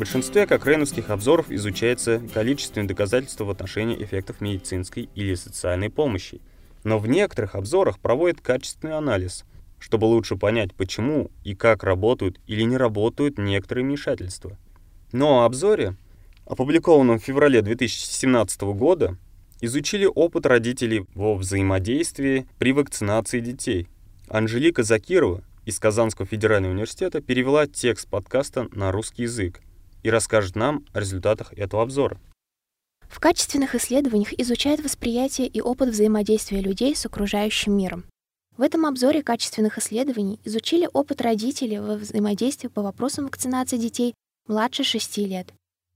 большинстве кокрейновских обзоров изучается количественное доказательство в отношении эффектов медицинской или социальной помощи. Но в некоторых обзорах проводят качественный анализ, чтобы лучше понять, почему и как работают или не работают некоторые вмешательства. Но о обзоре, опубликованном в феврале 2017 года, изучили опыт родителей во взаимодействии при вакцинации детей. Анжелика Закирова из Казанского федерального университета перевела текст подкаста на русский язык и расскажет нам о результатах этого обзора. В качественных исследованиях изучают восприятие и опыт взаимодействия людей с окружающим миром. В этом обзоре качественных исследований изучили опыт родителей во взаимодействии по вопросам вакцинации детей младше 6 лет.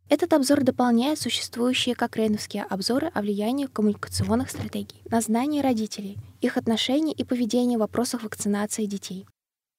Этот обзор дополняет существующие кокрейновские обзоры о влиянии коммуникационных стратегий на знания родителей, их отношения и поведение в вопросах вакцинации детей.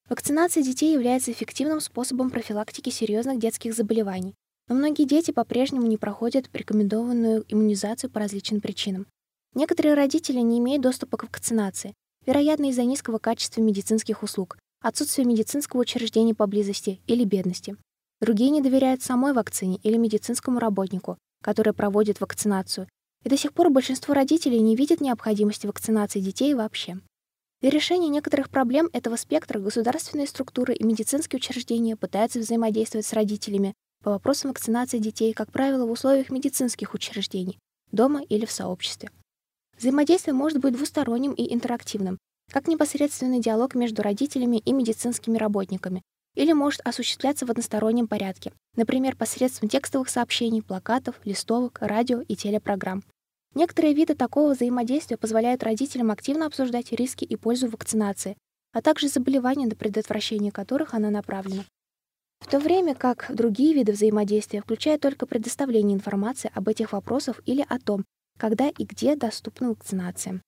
Вакцинация детей является эффективным способом профилактики серьезных детских заболеваний, но многие дети по-прежнему не проходят рекомендованную иммунизацию по различным причинам. Некоторые родители не имеют доступа к вакцинации, вероятно, из-за низкого качества медицинских услуг, отсутствия медицинского учреждения поблизости или бедности. Другие не доверяют самой вакцине или медицинскому работнику, который проводит вакцинацию, и до сих пор большинство родителей не видят необходимости вакцинации детей вообще. Для решения некоторых проблем этого спектра государственные структуры и медицинские учреждения пытаются взаимодействовать с родителями по вопросам вакцинации детей, как правило, в условиях медицинских учреждений, дома или в сообществе. Взаимодействие может быть двусторонним и интерактивным, как непосредственный диалог между родителями и медицинскими работниками, или может осуществляться в одностороннем порядке, например, посредством текстовых сообщений, плакатов, листовок, радио и телепрограмм. Некоторые виды такого взаимодействия позволяют родителям активно обсуждать риски и пользу вакцинации, а также заболевания, на предотвращение которых она направлена. В то время как другие виды взаимодействия включают только предоставление информации об этих вопросах или о том, когда и где доступна вакцинация.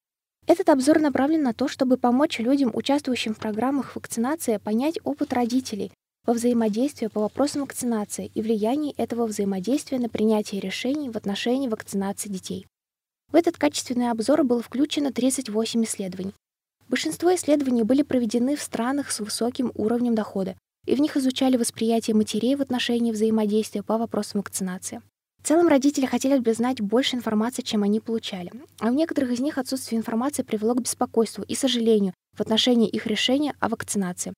Этот обзор направлен на то, чтобы помочь людям, участвующим в программах вакцинации, понять опыт родителей во взаимодействии по вопросам вакцинации и влияние этого взаимодействия на принятие решений в отношении вакцинации детей. В этот качественный обзор было включено 38 исследований. Большинство исследований были проведены в странах с высоким уровнем дохода, и в них изучали восприятие матерей в отношении взаимодействия по вопросам вакцинации. В целом родители хотели бы знать больше информации, чем они получали, а у некоторых из них отсутствие информации привело к беспокойству и сожалению в отношении их решения о вакцинации.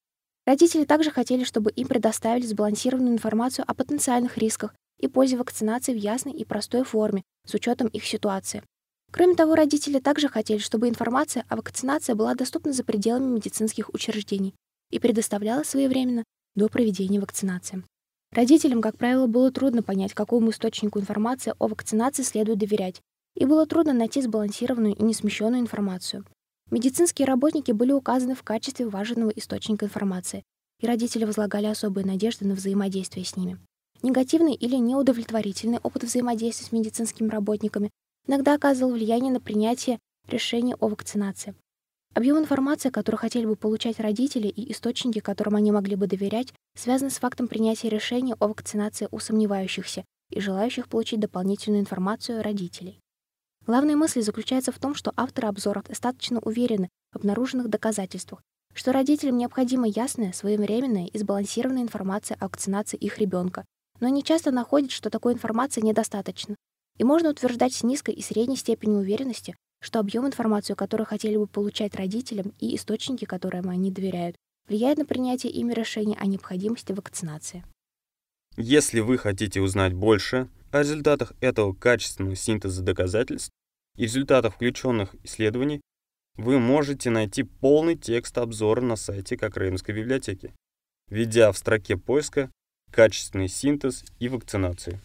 Родители также хотели, чтобы им предоставили сбалансированную информацию о потенциальных рисках и пользе вакцинации в ясной и простой форме с учетом их ситуации. Кроме того, родители также хотели, чтобы информация о вакцинации была доступна за пределами медицинских учреждений и предоставлялась своевременно до проведения вакцинации. Родителям, как правило, было трудно понять, какому источнику информации о вакцинации следует доверять, и было трудно найти сбалансированную и несмещенную информацию. Медицинские работники были указаны в качестве важного источника информации, и родители возлагали особые надежды на взаимодействие с ними. Негативный или неудовлетворительный опыт взаимодействия с медицинскими работниками иногда оказывал влияние на принятие решений о вакцинации. Объем информации, который хотели бы получать родители и источники, которым они могли бы доверять, связаны с фактом принятия решения о вакцинации у сомневающихся и желающих получить дополнительную информацию родителей. Главная мысль заключается в том, что авторы обзоров достаточно уверены в обнаруженных доказательствах, что родителям необходима ясная, своевременная и сбалансированная информация о вакцинации их ребенка, но они часто находят, что такой информации недостаточно, и можно утверждать с низкой и средней степенью уверенности, что объем информации, который хотели бы получать родителям, и источники, которым они доверяют, влияет на принятие ими решения о необходимости вакцинации. Если вы хотите узнать больше о результатах этого качественного синтеза доказательств и результатах включенных исследований, вы можете найти полный текст обзора на сайте Кокрейновской библиотеки, введя в строке поиска «Качественный синтез и вакцинации».